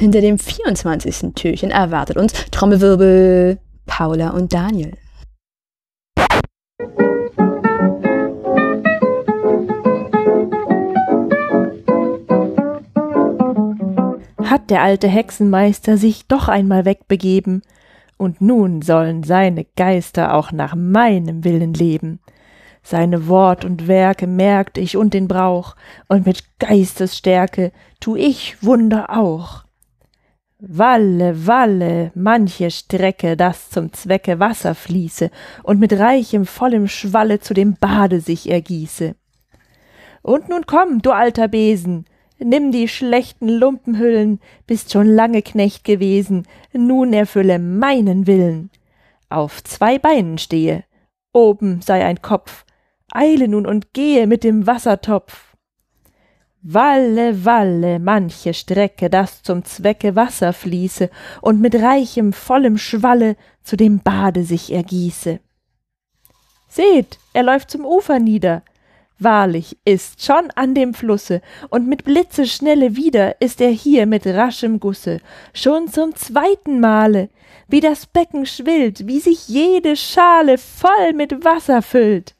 Hinter dem 24. Türchen erwartet uns Trommelwirbel Paula und Daniel. Hat der alte Hexenmeister sich doch einmal wegbegeben, und nun sollen seine Geister auch nach meinem Willen leben. Seine Wort und Werke merkt ich und den Brauch, und mit Geistesstärke tu ich Wunder auch. Walle, Walle, manche Strecke, das zum Zwecke Wasser fließe und mit reichem, vollem Schwalle zu dem Bade sich ergieße. Und nun komm, du alter Besen, nimm die schlechten Lumpenhüllen, bist schon lange Knecht gewesen, nun erfülle meinen Willen. Auf zwei Beinen stehe, oben sei ein Kopf, eile nun und gehe mit dem Wassertopf. Walle, Walle, manche Strecke, das zum Zwecke Wasser fließe und mit reichem, vollem Schwalle zu dem Bade sich ergieße. Seht, er läuft zum Ufer nieder. Wahrlich ist schon an dem Flusse, und mit Blitzeschnelle wieder ist er hier mit raschem Gusse, schon zum zweiten Male, wie das Becken schwillt, wie sich jede Schale voll mit Wasser füllt.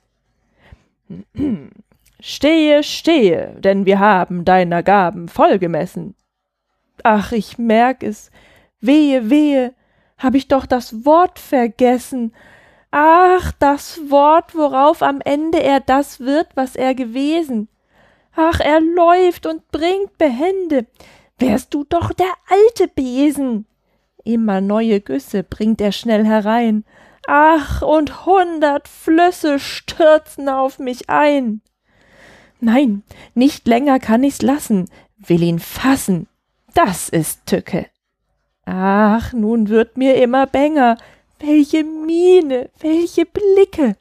Stehe, stehe, denn wir haben deiner Gaben voll gemessen. Ach, ich merk es. Wehe, wehe, hab ich doch das Wort vergessen. Ach, das Wort, worauf am Ende er das wird, was er gewesen. Ach, er läuft und bringt Behände. Wärst du doch der alte Besen. Immer neue Güsse bringt er schnell herein. Ach, und hundert Flüsse stürzen auf mich ein. Nein, nicht länger kann ich's lassen, will ihn fassen. Das ist Tücke. Ach, nun wird mir immer bänger. Welche Miene, welche Blicke.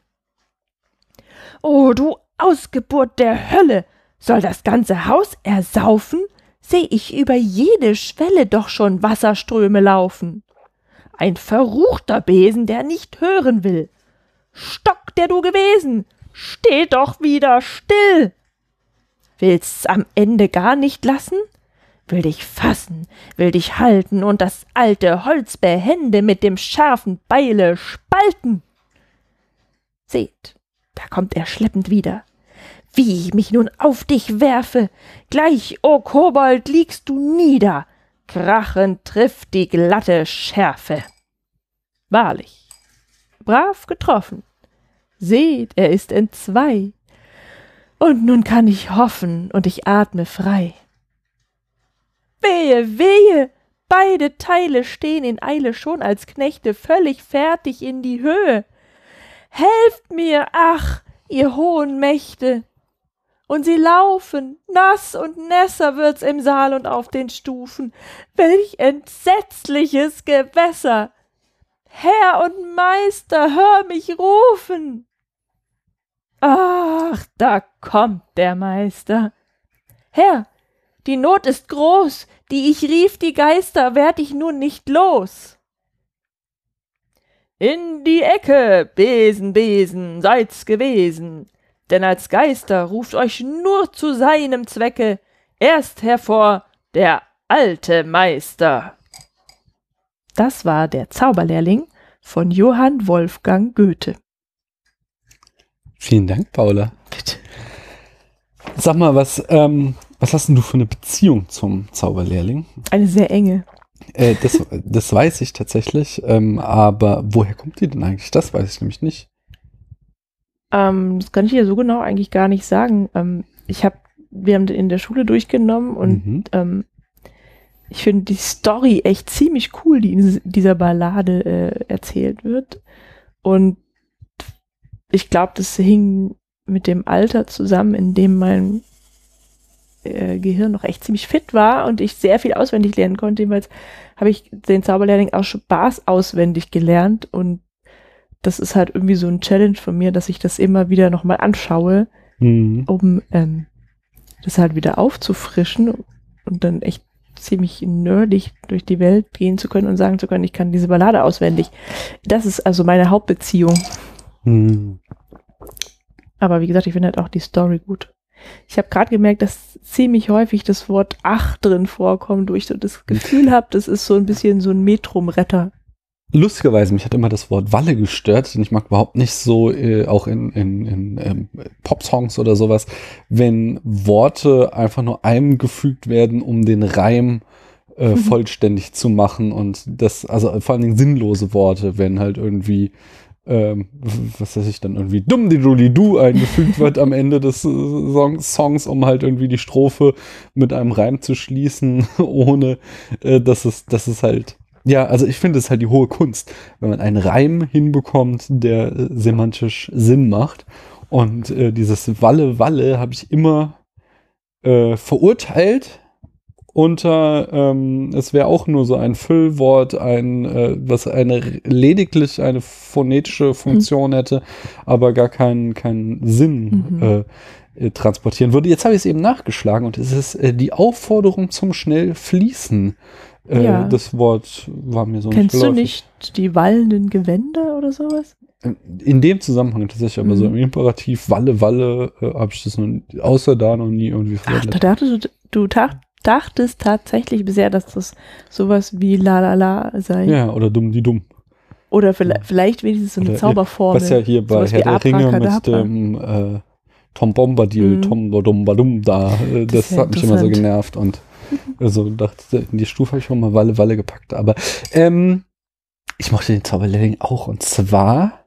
O du Ausgeburt der Hölle, soll das ganze Haus ersaufen? Seh ich über jede Schwelle doch schon Wasserströme laufen. Ein verruchter Besen, der nicht hören will. Stock, der du gewesen, steh doch wieder still. Willst's am Ende gar nicht lassen? Will dich fassen, will dich halten und das alte Holz behende mit dem scharfen Beile spalten. Seht, da kommt er schleppend wieder. Wie ich mich nun auf dich werfe, gleich, o Kobold, liegst du nieder, krachend trifft die glatte Schärfe. Wahrlich, brav getroffen. Seht, er ist entzwei, und nun kann ich hoffen und ich atme frei. Wehe, wehe! Beide Teile stehen in Eile schon als Knechte völlig fertig in die Höhe. Helft mir, ach, ihr hohen Mächte! Und sie laufen, nass und nässer wird's im Saal und auf den Stufen. Welch entsetzliches Gewässer! Herr und Meister, hör mich rufen! Ach, da kommt der Meister. Herr, die Not ist groß, die ich rief die Geister, werd ich nun nicht los. In die Ecke, Besen, Besen, seid's gewesen, denn als Geister ruft euch nur zu seinem Zwecke erst hervor der alte Meister. Das war der Zauberlehrling von Johann Wolfgang Goethe. Vielen Dank, Paula. Bitte. Sag mal, was, ähm, was hast denn du für eine Beziehung zum Zauberlehrling? Eine sehr enge. Äh, das, das weiß ich tatsächlich, ähm, aber woher kommt die denn eigentlich? Das weiß ich nämlich nicht. Ähm, das kann ich ja so genau eigentlich gar nicht sagen. Ähm, ich habe, wir haben in der Schule durchgenommen und mhm. ähm, ich finde die Story echt ziemlich cool, die in dieser Ballade äh, erzählt wird. Und ich glaube, das hing mit dem Alter zusammen, in dem mein äh, Gehirn noch echt ziemlich fit war und ich sehr viel auswendig lernen konnte. Jedenfalls habe ich den Zauberlehrling aus Spaß auswendig gelernt und das ist halt irgendwie so ein Challenge von mir, dass ich das immer wieder nochmal anschaue, mhm. um ähm, das halt wieder aufzufrischen und dann echt ziemlich nerdig durch die Welt gehen zu können und sagen zu können, ich kann diese Ballade auswendig. Das ist also meine Hauptbeziehung. Hm. Aber wie gesagt, ich finde halt auch die Story gut. Ich habe gerade gemerkt, dass ziemlich häufig das Wort ach drin vorkommt, wo ich so das Gefühl habe, das ist so ein bisschen so ein Metrum-Retter. Lustigerweise, mich hat immer das Wort Walle gestört, denn ich mag überhaupt nicht so, äh, auch in, in, in ähm, Popsongs oder sowas, wenn Worte einfach nur eingefügt werden, um den Reim äh, Mhm. vollständig zu machen und das, also vor allen Dingen sinnlose Worte, wenn halt irgendwie, ähm, was weiß ich, dann irgendwie dumm die Dulli du eingefügt wird am Ende des äh, Song, Songs, um halt irgendwie die Strophe mit einem Reim zu schließen, ohne äh, dass es, dass es halt ja, also ich finde es halt die hohe Kunst, wenn man einen Reim hinbekommt, der äh, semantisch Sinn macht. Und äh, dieses Walle, Walle habe ich immer äh, verurteilt unter, ähm, es wäre auch nur so ein Füllwort, ein, äh, was eine lediglich eine phonetische Funktion hätte, aber gar keinen keinen Sinn Mhm. äh, äh, transportieren würde. Jetzt habe ich es eben nachgeschlagen und es ist äh, die Aufforderung zum schnell fließen. Äh, Ja. Das Wort war mir so Kennst du geläufig. nicht die wallenden Gewänder oder sowas? In dem Zusammenhang tatsächlich, aber so Mhm. im Imperativ Walle, Walle, äh, habe ich das noch, außer da noch nie irgendwie Ach, da verwendet. dachtest du, du dachtest tatsächlich bisher, dass das sowas wie la la la sei. Ja, oder dumm die dumm. Oder vielleicht, vielleicht wenigstens so eine Oder, Zauberformel. Was ja hier bei Sowas Herr der Ringe mit dem äh, Tom Bombadil, Mhm. Tom Badum Badum da, äh, Das das, ja hat mich immer so genervt und also dachte, in die Stufe habe ich schon mal Walle Walle gepackt. Aber ähm, ich mochte den Zauberlehrling auch und zwar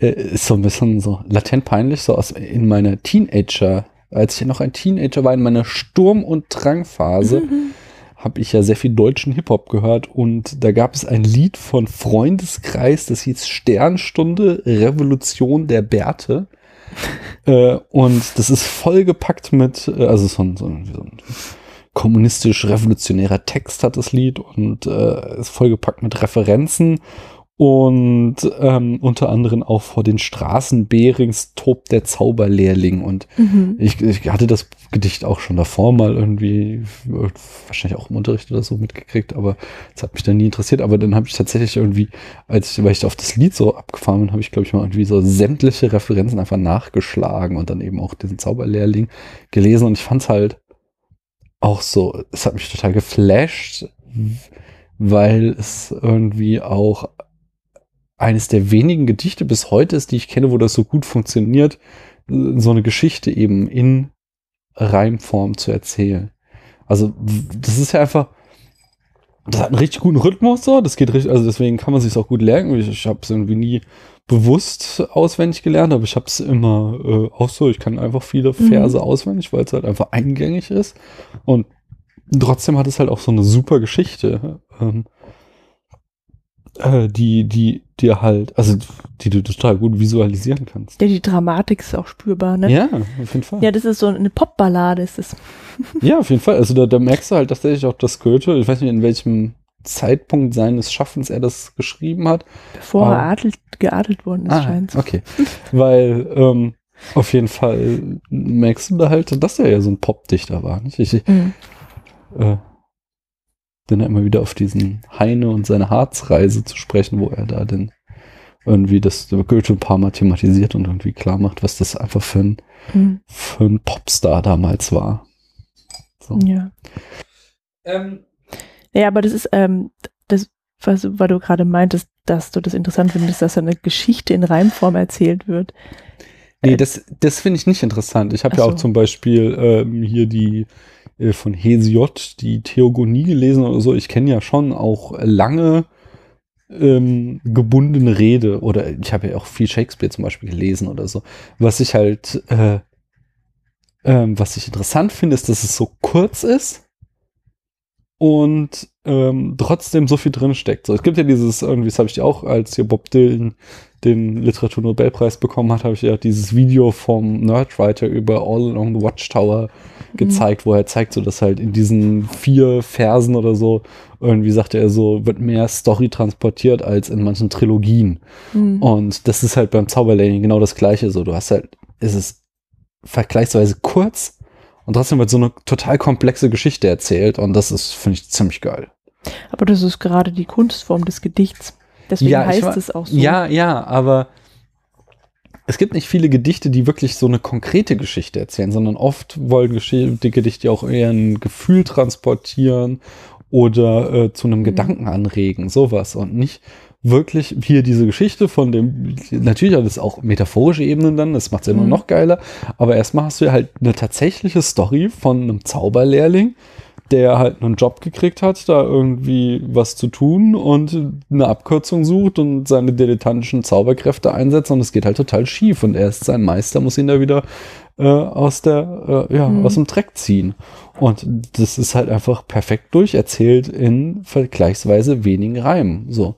äh, ist so ein bisschen so latent peinlich, so aus in meiner Teenager, als ich noch ein Teenager war, in meiner Sturm- und Drangphase, Mhm. habe ich ja sehr viel deutschen Hip-Hop gehört und da gab es ein Lied von Freundeskreis, das hieß Sternstunde Revolution der Bärte. äh, und das ist vollgepackt mit, äh, also so ein, so ein, so ein kommunistisch-revolutionärer Text hat das Lied und äh, ist vollgepackt mit Referenzen und ähm, unter anderem auch vor den Straßen Behrings tobt der Zauberlehrling und Mhm. ich, ich hatte das Gedicht auch schon davor mal irgendwie, wahrscheinlich auch im Unterricht oder so mitgekriegt, aber es hat mich dann nie interessiert. Aber dann habe ich tatsächlich irgendwie, als ich, weil ich auf das Lied so abgefahren bin, habe ich, glaube ich, mal irgendwie so sämtliche Referenzen einfach nachgeschlagen und dann eben auch diesen Zauberlehrling gelesen. Und ich fand es halt auch so, es hat mich total geflasht, weil es irgendwie auch eines der wenigen Gedichte bis heute ist, die ich kenne, wo das so gut funktioniert, so eine Geschichte eben in Reimform zu erzählen. Also das ist ja einfach, das hat einen richtig guten Rhythmus so, das geht richtig, also deswegen kann man sich auch gut lernen. Ich, ich habe es irgendwie nie bewusst auswendig gelernt, aber ich habe es immer äh, auch so, ich kann einfach viele Mhm. Verse auswendig, weil es halt einfach eingängig ist und trotzdem hat es halt auch so eine super Geschichte. Ähm, äh, die, die dir halt, also die du total gut visualisieren kannst. Ja, die Dramatik ist auch spürbar, ne? Ja, auf jeden Fall. Ja, das ist so eine Popballade, ist es. Ja, auf jeden Fall. Also da, da merkst du halt tatsächlich auch das Goethe, ich weiß nicht, in welchem Zeitpunkt seines Schaffens er das geschrieben hat. Bevor er Ah. adelt, geadelt worden ist, Ah, scheint okay. Weil ähm, auf jeden Fall merkst du da halt, dass er ja so ein Popdichter war. Nicht? Ich, Mhm. äh, bin da immer wieder auf diesen Heine und seine Harzreise zu sprechen, wo er da denn irgendwie das Goethe ein paar Mal thematisiert und irgendwie klar macht, was das einfach für ein, Mhm. für ein Popstar damals war. So. Ja. Ähm, Ja, aber das ist, ähm, das, was, weil du gerade meintest, dass du das interessant findest, dass eine Geschichte in Reimform erzählt wird. Nee, Äh, das, das finde ich nicht interessant. Ich habe ja so. auch zum Beispiel ähm, hier die äh, von Hesiod, die Theogonie gelesen oder so. Ich kenne ja schon auch lange ähm, gebundene Rede oder ich habe ja auch viel Shakespeare zum Beispiel gelesen oder so. Was ich halt, äh, ähm, was ich interessant finde, ist, dass es so kurz ist und ähm, trotzdem so viel drin steckt. So, es gibt ja dieses, irgendwie, das habe ich dir auch, als hier Bob Dylan den Literaturnobelpreis bekommen hat, habe ich ja dieses Video vom Nerdwriter über All Along the Watchtower gezeigt, wo er zeigt, so dass halt in diesen vier Versen oder so, irgendwie sagte er so, wird mehr Story transportiert als in manchen Trilogien. Mhm. Und das ist halt beim Zauberlehrling genau das gleiche so. Du hast halt, es ist vergleichsweise kurz Und trotzdem wird so eine total komplexe Geschichte erzählt und das ist, finde ich, ziemlich geil. Aber das ist gerade die Kunstform des Gedichts. Deswegen Ja, heißt wa- es auch so. Ja, ja, aber es gibt nicht viele Gedichte, die wirklich so eine konkrete Geschichte erzählen, sondern oft wollen die Gedichte auch eher ein Gefühl transportieren oder äh, zu einem Gedanken anregen, sowas und nicht wirklich hier diese Geschichte von dem, natürlich hat es auch metaphorische Ebenen dann, das macht es ja immer Mhm. noch geiler, aber erstmal hast du ja halt eine tatsächliche Story von einem Zauberlehrling, der halt einen Job gekriegt hat, da irgendwie was zu tun und eine Abkürzung sucht und seine dilettantischen Zauberkräfte einsetzt und es geht halt total schief und er ist sein Meister, muss ihn da wieder äh, aus der, äh, ja, Mhm. aus dem Dreck ziehen. Und das ist halt einfach perfekt durcherzählt in vergleichsweise wenigen Reimen, so.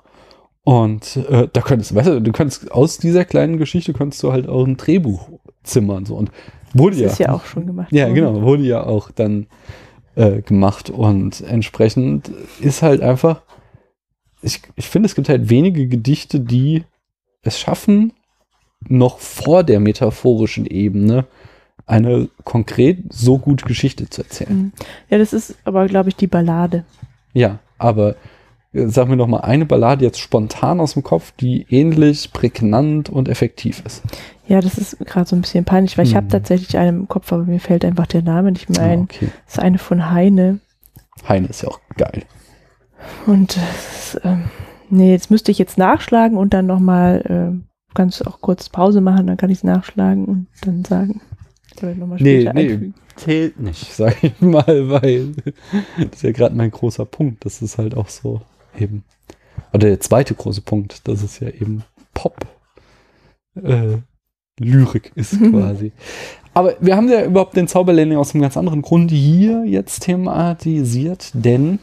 Und äh, da könntest, weißt du, du könntest aus dieser kleinen Geschichte könntest du halt auch ein Drehbuch zimmern, so. Und wurde Das ja. ist ja auch schon gemacht. Ja, worden. genau, wurde ja auch dann äh, gemacht und entsprechend ist halt einfach, ich, ich finde, es gibt halt wenige Gedichte, die es schaffen, noch vor der metaphorischen Ebene eine konkret so gute Geschichte zu erzählen. Mhm. Ja, das ist aber, glaube ich, die Ballade. Ja, aber sag mir noch mal eine Ballade jetzt spontan aus dem Kopf, die ähnlich prägnant und effektiv ist. Ja, das ist gerade so ein bisschen peinlich, weil ich habe Mhm. tatsächlich einen im Kopf, aber mir fällt einfach der Name nicht mehr ein. Ah, okay. Das ist eine von Heine. Heine ist ja auch geil. Und das ist, ähm, nee, jetzt müsste ich jetzt nachschlagen und dann nochmal ähm, ganz auch kurz Pause machen, dann kann ich es nachschlagen und dann sagen. Oder Nee, später nee, einfügen. zählt nicht, sag ich mal, weil das ist ja gerade mein großer Punkt. Das ist halt auch so eben. Oder der zweite große Punkt, das ist ja eben Pop. Äh, Lyrik ist Mhm. quasi. Aber wir haben ja überhaupt den Zauberlehrling aus einem ganz anderen Grund hier jetzt thematisiert, denn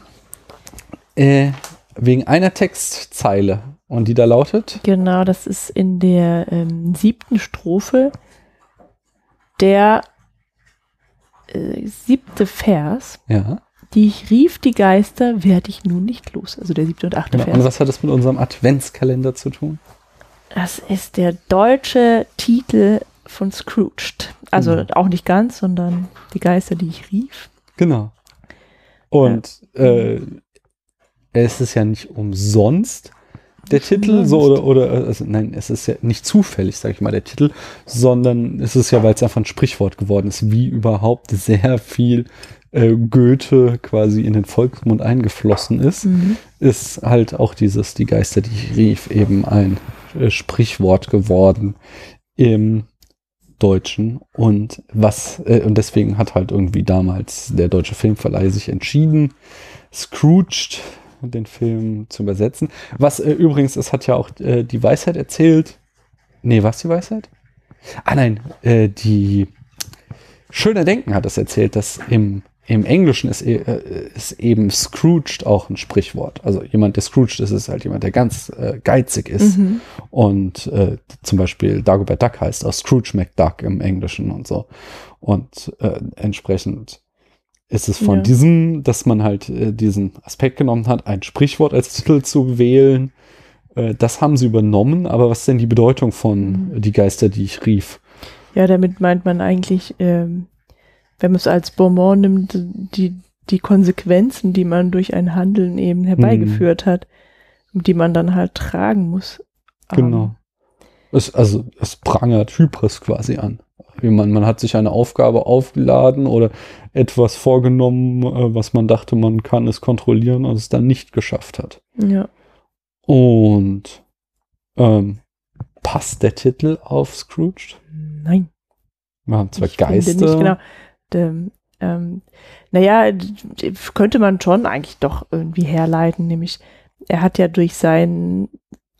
äh, wegen einer Textzeile und die da lautet, Genau, das ist in der ähm, siebten Strophe der äh, siebte Vers. ja, Die ich rief, die Geister, werde ich nun nicht los. Also der siebte und achte genau. und Vers. was hat das mit unserem Adventskalender zu tun? Das ist der deutsche Titel von Scrooged. Also Mhm. auch nicht ganz, sondern die Geister, die ich rief. Genau. Und äh, es ist ja nicht umsonst der Nicht Titel, so umsonst. oder, oder also nein, es ist ja nicht zufällig, sage ich mal, der Titel, sondern es ist ja, weil es einfach ein Sprichwort geworden ist, wie überhaupt sehr viel äh, Goethe quasi in den Volksmund eingeflossen ist, Mhm. ist halt auch dieses Die Geister, die ich rief, eben ein äh, Sprichwort geworden im Deutschen und was äh, und deswegen hat halt irgendwie damals der deutsche Filmverleih sich entschieden, Scrooged den Film zu übersetzen. Was äh, übrigens, es hat ja auch äh, die Weisheit erzählt. Nee, was die Weisheit? Ah nein, äh, die Schöner Denken hat es erzählt, dass im, im Englischen ist, äh, ist eben Scrooged auch ein Sprichwort. Also jemand, der Scrooged ist, ist halt jemand, der ganz äh, geizig ist. Mhm. Und äh, zum Beispiel Dagobert Duck heißt auch Scrooge McDuck im Englischen und so. Und äh, entsprechend ist es von Ja. diesem, dass man halt äh, diesen Aspekt genommen hat, ein Sprichwort als Titel zu wählen. Äh, das haben sie übernommen, aber was ist denn die Bedeutung von Mhm. Die Geister, die ich rief? Ja, damit meint man eigentlich, ähm, wenn man es als Bonbon nimmt, die, die Konsequenzen, die man durch ein Handeln eben herbeigeführt hat, die man dann halt tragen muss. Genau. Es, also es prangert Hybris quasi an. Man, man hat sich eine Aufgabe aufgeladen oder etwas vorgenommen, äh, was man dachte, man kann es kontrollieren und es dann nicht geschafft hat. Ähm, ja. Und ähm, passt der Titel auf Scrooged? Nein. Wir haben zwei ich Geister. Genau. Ähm, ähm, naja, könnte man schon eigentlich doch irgendwie herleiten, nämlich er hat ja durch sein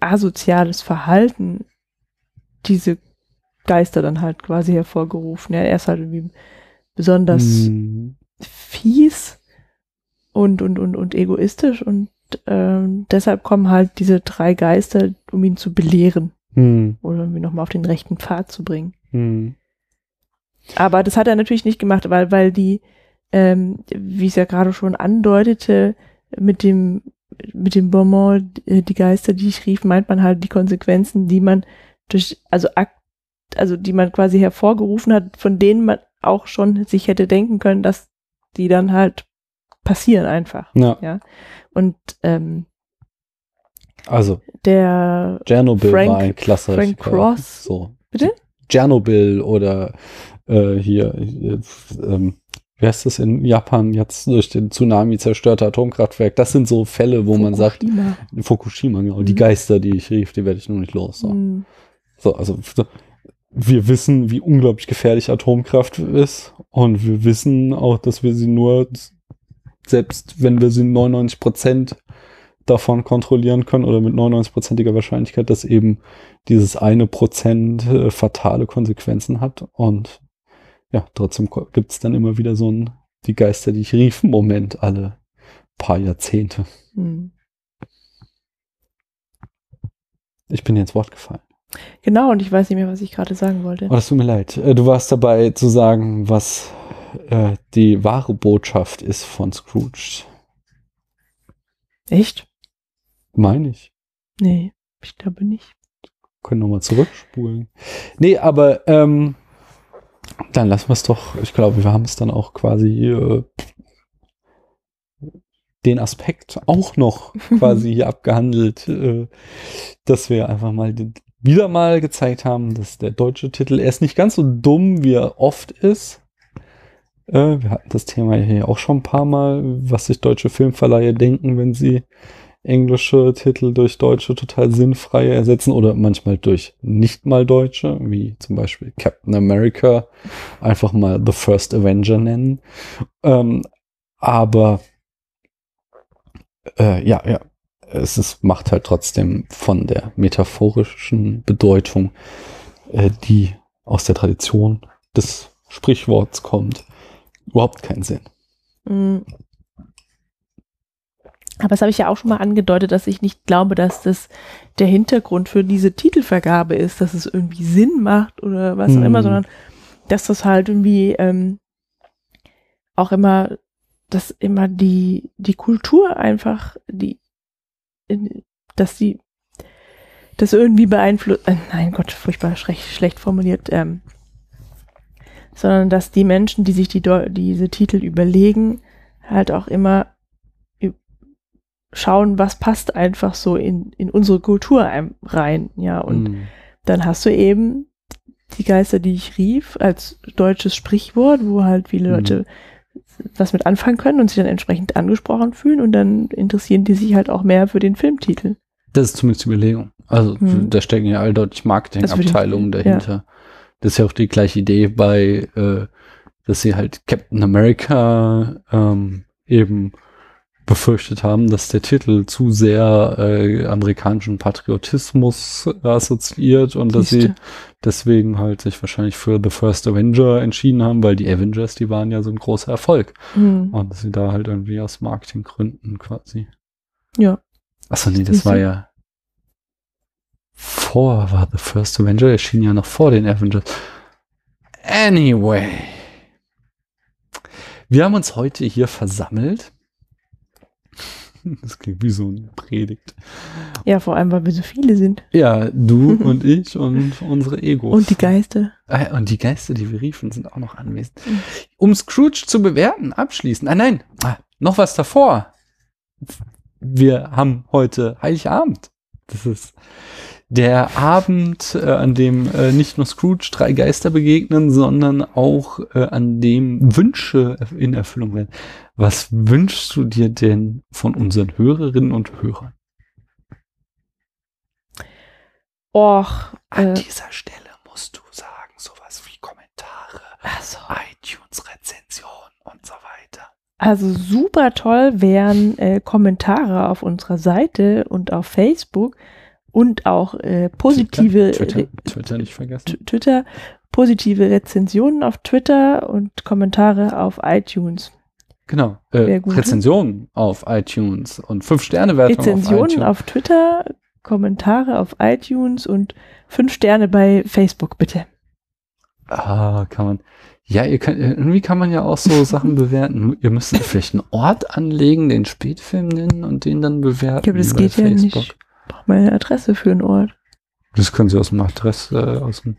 asoziales Verhalten diese Geister dann halt quasi hervorgerufen. Ja, er ist halt irgendwie besonders Hm, fies und, und, und, und egoistisch und ähm, deshalb kommen halt diese drei Geister, um ihn zu belehren hm, oder irgendwie nochmal auf den rechten Pfad zu bringen. hm. Aber das hat er natürlich nicht gemacht, weil, weil die, ähm, wie ich es ja gerade schon andeutete, mit dem, mit dem Bonbon, äh, die Geister, die ich rief, meint man halt die Konsequenzen, die man durch, also Akt, also die man quasi hervorgerufen hat, von denen man auch schon sich hätte denken können, dass die dann halt passieren einfach. Ja. Und ähm, Also, der Tschernobyl Frank- war ein Klassiker. Frank Cross. So. Bitte? Tschernobyl oder äh, hier, jetzt, ähm, wie heißt das in Japan jetzt durch den Tsunami zerstörte Atomkraftwerk? Das sind so Fälle, wo man sagt, Fukushima. Fukushima, genau, die Mhm. Geister, die ich rief, die werde ich nur nicht los. So. Hm. So, also wir wissen, wie unglaublich gefährlich Atomkraft ist und wir wissen auch, dass wir sie nur, selbst wenn wir sie 99 Prozent davon kontrollieren können oder mit 99-prozentiger Wahrscheinlichkeit, dass eben dieses eine Prozent äh, fatale Konsequenzen hat und ja, trotzdem gibt es dann immer wieder so ein die Geister, die ich rief, Moment alle paar Jahrzehnte. Hm. Ich bin dir ins Wort gefallen. Genau, und ich weiß nicht mehr, was ich gerade sagen wollte. Oh, das tut mir leid. Äh, Du warst dabei zu sagen, was äh, die wahre Botschaft ist von Scrooge. Echt? Meine ich. Nee, ich glaube nicht. Können nochmal zurückspulen. Nee, aber ähm, dann lassen wir es doch. Ich glaube, wir haben es dann auch quasi äh, den Aspekt auch noch quasi hier abgehandelt, äh, dass wir einfach mal wieder mal gezeigt haben, dass der deutsche Titel, er ist nicht ganz so dumm, wie er oft ist. Äh, wir hatten das Thema hier auch schon ein paar Mal, was sich deutsche Filmverleihe denken, wenn sie englische Titel durch deutsche total sinnfreie ersetzen oder manchmal durch nicht mal deutsche, wie zum Beispiel Captain America, einfach mal The First Avenger nennen. Ähm, aber äh, ja, ja, es ist, macht halt trotzdem von der metaphorischen Bedeutung, äh, die aus der Tradition des Sprichworts kommt, überhaupt keinen Sinn. Aber das habe ich ja auch schon mal angedeutet, dass ich nicht glaube, dass das der Hintergrund für diese Titelvergabe ist, dass es irgendwie Sinn macht oder was auch Hm. immer, sondern dass das halt irgendwie ähm, auch immer, dass immer die, die Kultur einfach, die, in, dass die das irgendwie beeinflusst, äh, nein Gott, furchtbar schlecht, schlecht formuliert, ähm, sondern dass die Menschen, die sich die, diese Titel überlegen, halt auch immer schauen, was passt einfach so in, in unsere Kultur ein- rein, ja, und Mm. dann hast du eben die Geister, die ich rief, als deutsches Sprichwort, wo halt viele Mhm. Leute was mit anfangen können und sich dann entsprechend angesprochen fühlen und dann interessieren die sich halt auch mehr für den Filmtitel. Das ist zumindest die Überlegung. Also Mhm. da stecken ja alldeutig Marketingabteilungen dahinter. Das ist ja auch die gleiche Idee bei, äh, dass sie halt Captain America ähm, eben befürchtet haben, dass der Titel zu sehr äh, amerikanischen Patriotismus assoziiert und dass sie deswegen halt sich wahrscheinlich für The First Avenger entschieden haben, weil die Avengers, die waren ja so ein großer Erfolg. Mhm. Und dass sie da halt irgendwie aus Marketinggründen quasi Ja. Achso, nee, das war ja vor, war The First Avenger, erschien ja noch vor den Avengers. Anyway. Wir haben uns heute hier versammelt. Das klingt wie so eine Predigt. ja, vor allem, weil wir so viele sind. Ja, du und ich und unsere Egos. Und die Geister. Ah, Und die Geister, die wir riefen, sind auch noch anwesend. Um Scrooge zu bewerten, abschließend. Ah, nein, ah, noch was davor. Wir haben heute Heiligabend. Das ist der Abend, äh, an dem äh, nicht nur Scrooge drei Geister begegnen, sondern auch äh, an dem Wünsche in Erfüllung werden. Was wünschst du dir denn von unseren Hörerinnen und Hörern? Och, An äh, dieser Stelle musst du sagen, sowas wie Kommentare, also, iTunes-Rezension und so weiter. also super toll wären äh, Kommentare auf unserer Seite und auf Facebook und auch äh, positive Twitter, Re- Twitter nicht vergessen. Twitter, positive Rezensionen auf Twitter und Kommentare auf iTunes. Genau. Äh. Rezensionen auf iTunes und 5-Sterne-Wertung auf Rezensionen iTunes. auf Twitter, Kommentare auf iTunes und fünf Sterne bei Facebook, bitte. Ah, kann man. Ja, ihr könnt, irgendwie kann man ja auch so Sachen bewerten. Ihr müsst vielleicht einen Ort anlegen, den Spätfilm nennen und den dann bewerten. Ja, aber das geht ja nicht. Braucht meine Adresse für einen Ort. Das können Sie aus dem Adresse, äh, aus dem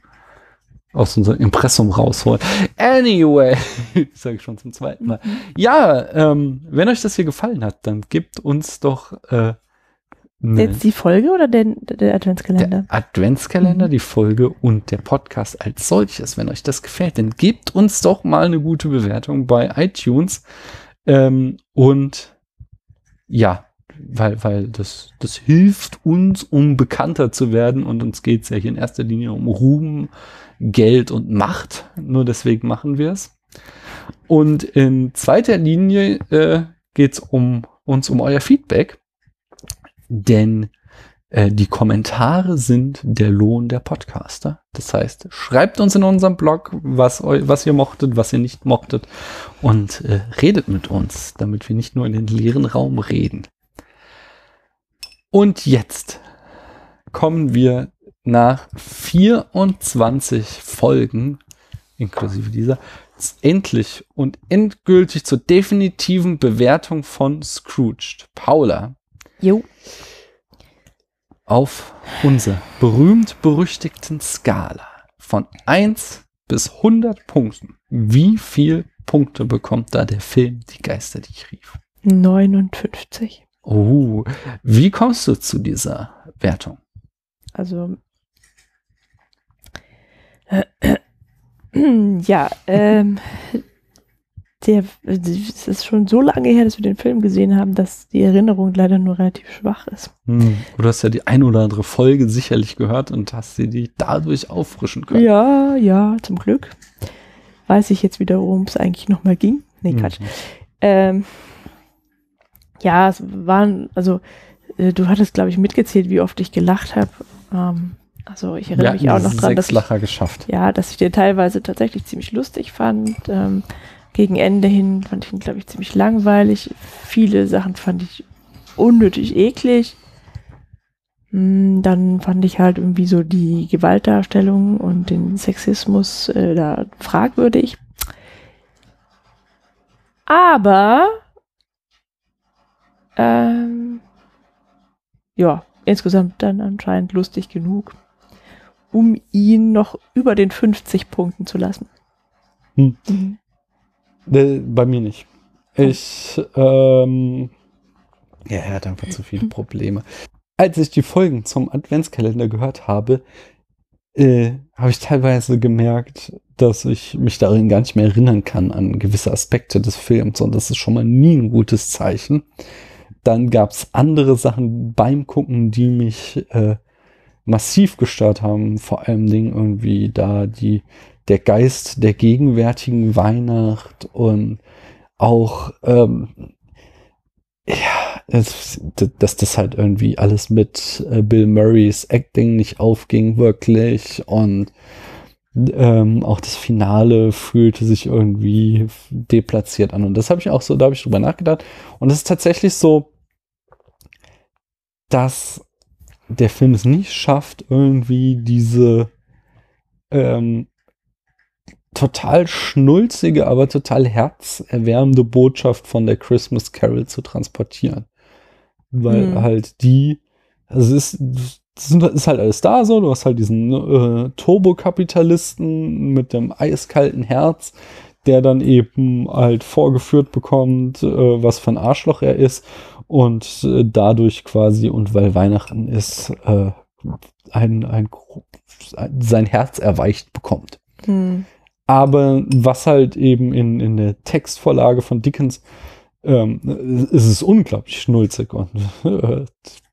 aus unserem Impressum rausholen. Anyway, sage ich schon zum zweiten Mal. Ja, ähm, wenn euch das hier gefallen hat, dann gebt uns doch äh, ne, Jetzt die Folge oder der, der Adventskalender? der Adventskalender, Mhm. die Folge und der Podcast als solches. Wenn euch das gefällt, dann gebt uns doch mal eine gute Bewertung bei iTunes. Ähm, und ja, weil, weil das, das hilft uns, um bekannter zu werden. Und uns geht es ja hier in erster Linie um Ruhm, Geld und Macht. Nur deswegen machen wir es. Und in zweiter Linie äh, geht es um uns um euer Feedback. Denn äh, die Kommentare sind der Lohn der Podcaster. Das heißt, schreibt uns in unserem Blog, was, was ihr mochtet, was ihr nicht mochtet und äh, redet mit uns, damit wir nicht nur in den leeren Raum reden. Und jetzt kommen wir nach 24 Folgen, inklusive dieser, endlich und endgültig zur definitiven Bewertung von Scrooged. Paula, Jo. auf unserer berühmt-berüchtigten Skala von 1 bis 100 Punkten. Wie viel Punkte bekommt da der Film Die Geister, die ich rief? 59. Oh, wie kommst du zu dieser Wertung? Also ja, ähm, der, es ist schon so lange her, dass wir den Film gesehen haben, dass die Erinnerung leider nur relativ schwach ist. Hm, du hast ja die ein oder andere Folge sicherlich gehört und hast sie die dadurch auffrischen können. Ja, ja, zum Glück. Weiß ich jetzt wieder, worum es eigentlich nochmal ging. Nee, Quatsch. Mhm. Ähm, ja, es waren, also äh, du hattest, glaube ich, mitgezählt, wie oft ich gelacht habe. Ähm, also ich erinnere mich Wir auch noch dran, dass Lacher geschafft. ja, dass ich den teilweise tatsächlich ziemlich lustig fand. Ähm, gegen Ende hin fand ich ihn, glaube ich, ziemlich langweilig. Viele Sachen fand ich unnötig eklig. Hm, Dann fand ich halt irgendwie so die Gewaltdarstellung und den Sexismus äh, da fragwürdig. Aber ähm, ja, insgesamt dann anscheinend lustig genug, um ihn noch über den 50 Punkten zu lassen. Hm. Mhm. Bei mir nicht. Ich, ähm, ja, er hat einfach zu viele Probleme. Als ich die Folgen zum Adventskalender gehört habe, äh, habe ich teilweise gemerkt, dass ich mich darin gar nicht mehr erinnern kann an gewisse Aspekte des Films und das ist schon mal nie ein gutes Zeichen. Dann gab es andere Sachen beim Gucken, die mich äh, massiv gestört haben. Vor allem Dingen irgendwie da die der Geist der gegenwärtigen Weihnacht und auch ähm, ja, dass das halt irgendwie alles mit äh, Bill Murrays Acting nicht aufging wirklich und ähm, auch das Finale fühlte sich irgendwie deplatziert an und das habe ich auch so, da habe ich drüber nachgedacht und es ist tatsächlich so, dass der Film es nicht schafft, irgendwie diese ähm, total schnulzige, aber total herzerwärmende Botschaft von der Christmas Carol zu transportieren. Weil Mhm. halt die, also es ist, es sind- ist halt alles da so, du hast halt diesen äh, Turbokapitalisten mit dem eiskalten Herz, der dann eben halt vorgeführt bekommt, äh, was für ein Arschloch er ist und äh, dadurch quasi, und weil Weihnachten ist, äh, ein, ein, sein Herz erweicht bekommt. Hm. Aber was halt eben in, in der Textvorlage von Dickens ähm, ist es unglaublich schnulzig und äh,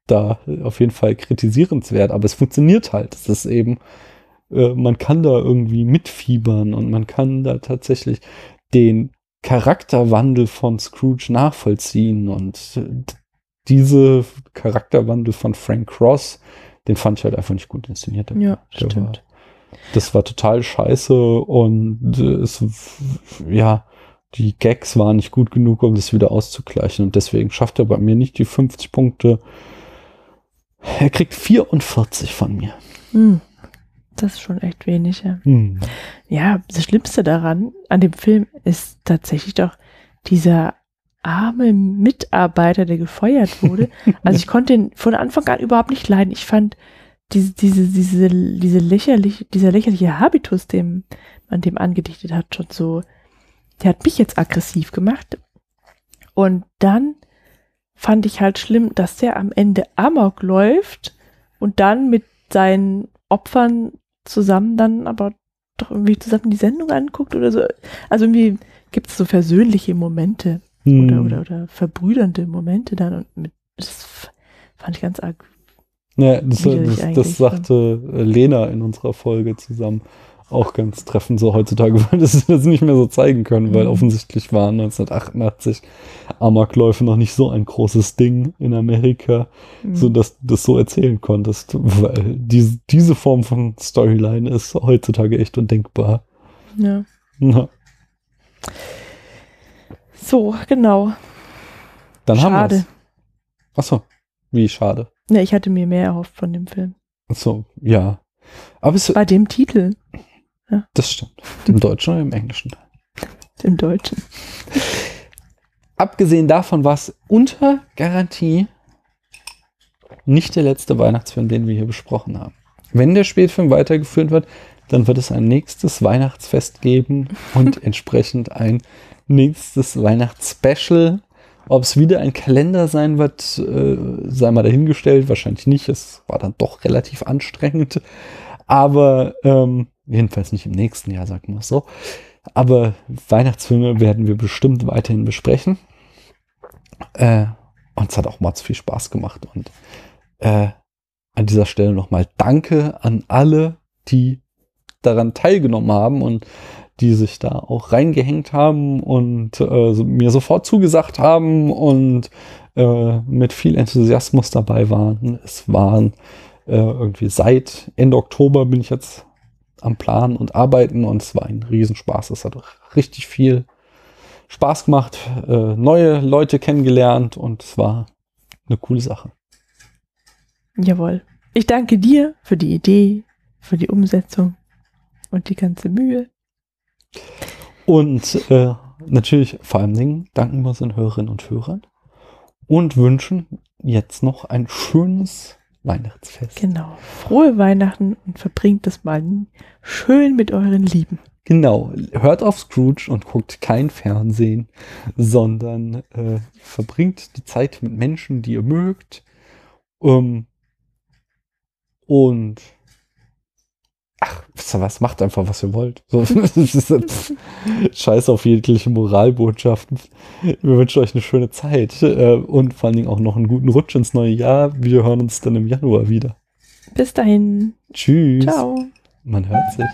da auf jeden Fall kritisierenswert, aber es funktioniert halt. Es ist eben, äh, man kann da irgendwie mitfiebern und man kann da tatsächlich den Charakterwandel von Scrooge nachvollziehen und äh, diese Charakterwandel von Frank Cross, den fand ich halt einfach nicht gut inszeniert. Ja, Der war- stimmt. das war total scheiße und äh, es, ja, die Gags waren nicht gut genug, um das wieder auszugleichen und deswegen schafft er bei mir nicht die 50 Punkte. Er kriegt 44 von mir. Hm. Das ist schon echt wenig, ja. Hm. Ja, das Schlimmste daran, an dem Film, ist tatsächlich doch dieser arme Mitarbeiter, der gefeuert wurde. Also ich konnte ihn von Anfang an überhaupt nicht leiden. Ich fand diese, diese, diese, diese lächerliche, dieser lächerliche Habitus, dem man dem angedichtet hat, schon so, der hat mich jetzt aggressiv gemacht. Und dann fand ich halt schlimm, dass der am Ende Amok läuft und dann mit seinen Opfern zusammen dann aber doch irgendwie zusammen die Sendung anguckt oder so. Also irgendwie gibt es so versöhnliche Momente Hm. oder, oder, oder verbrüdernde Momente dann und mit, das fand ich ganz arg. Ja, das, das, das sagte äh, Lena in unserer Folge zusammen auch ganz treffend so heutzutage, weil das das nicht mehr so zeigen können, weil Mhm. offensichtlich waren 1988 Amokläufe noch nicht so ein großes Ding in Amerika, Mhm. so dass du das so erzählen konntest, weil diese, diese Form von Storyline ist heutzutage echt undenkbar. Ja. Na, So, genau. dann haben Schade. wir Achso, wie schade. Ne, ich hatte mir mehr erhofft von dem Film. Achso, ja. Aber es, Bei dem Titel, das stimmt. Im Deutschen oder im Englischen? im Deutschen. Abgesehen davon war es unter Garantie nicht der letzte Weihnachtsfilm, den wir hier besprochen haben. Wenn der Spätfilm weitergeführt wird, dann wird es ein nächstes Weihnachtsfest geben und entsprechend ein nächstes Weihnachtsspecial. Ob es wieder ein Kalender sein wird, äh, sei mal dahingestellt. Wahrscheinlich nicht. Es war dann doch relativ anstrengend. Aber ähm, jedenfalls nicht im nächsten Jahr, sagen wir es so. Aber Weihnachtsfilme werden wir bestimmt weiterhin besprechen. Äh, und es hat auch mords viel Spaß gemacht. Und äh, an dieser Stelle nochmal Danke an alle, die daran teilgenommen haben und die sich da auch reingehängt haben und äh, mir sofort zugesagt haben und äh, mit viel Enthusiasmus dabei waren. Es waren äh, irgendwie seit Ende Oktober bin ich jetzt am Plan und arbeiten und es war ein Riesenspaß. Es hat richtig viel Spaß gemacht, äh, neue Leute kennengelernt und es war eine coole Sache. Jawohl. Ich danke dir für die Idee, für die Umsetzung und die ganze Mühe. Und äh, natürlich vor allen Dingen danken wir unseren Hörerinnen und Hörern und wünschen jetzt noch ein schönes Weihnachtsfest. Genau. Frohe Weihnachten und verbringt es mal schön mit euren Lieben. Genau, hört auf Scrooge und guckt kein Fernsehen, sondern äh, verbringt die Zeit mit Menschen, die ihr mögt. Ähm, und ach, wisst ihr was, macht einfach, was ihr wollt. So, Scheiß auf jegliche Moralbotschaften. Wir wünschen euch eine schöne Zeit äh, und vor allen Dingen auch noch einen guten Rutsch ins neue Jahr. Wir hören uns dann im Januar wieder. Bis dahin. Tschüss. Ciao. Man hört sich.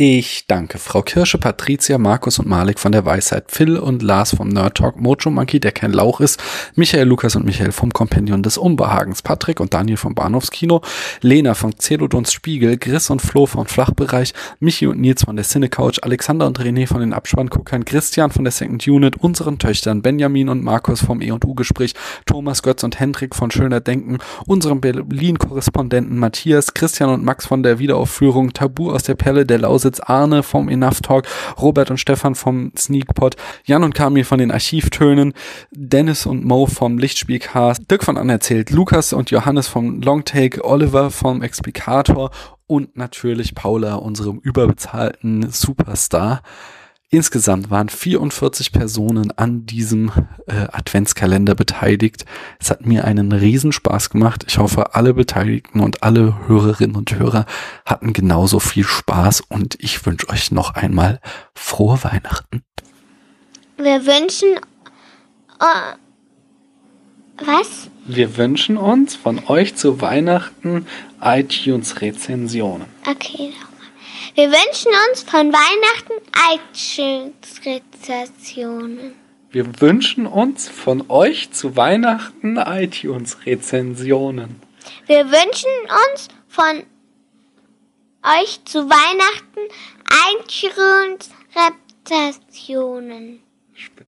Ich danke Frau Kirsche, Patricia, Markus und Malik von der Weisheit, Phil und Lars vom Nerd Talk, Mojo Monkey, der kein Lauch ist, Michael, Lukas und Michael vom Kompendium des Unbehagens, Patrick und Daniel vom Bahnhofskino, Lena von Zelodons Spiegel, Chris und Flo vom Flachbereich, Michi und Nils von der Cinecouch, Alexander und René von den Abspannguckern, Christian von der Second Unit, unseren Töchtern Benjamin und Markus vom E&U-Gespräch, Thomas, Götz und Hendrik von Schöner Denken, unserem Berlin-Korrespondenten Matthias, Christian und Max von der Wiederaufführung, Tabu aus der Perle der Lausitz, Arne vom Enough Talk, Robert und Stefan vom Sneakpot, Jan und Kamil von den Archivtönen, Dennis und Mo vom Lichtspielcast, Dirk von Anerzählt, Lukas und Johannes vom Longtake, Oliver vom Explicator und natürlich Paula, unserem überbezahlten Superstar. Insgesamt waren 44 Personen an diesem äh, Adventskalender beteiligt. Es hat mir einen Riesenspaß gemacht. Ich hoffe, alle Beteiligten und alle Hörerinnen und Hörer hatten genauso viel Spaß und ich wünsche euch noch einmal frohe Weihnachten. Wir wünschen. äh, was? Wir wünschen uns von euch zu Weihnachten iTunes-Rezensionen. Okay. Wir wünschen uns von Weihnachten iTunes-Rezensionen. Wir wünschen uns von euch zu Weihnachten iTunes-Rezensionen. Wir wünschen uns von euch zu Weihnachten iTunes-Rezensionen.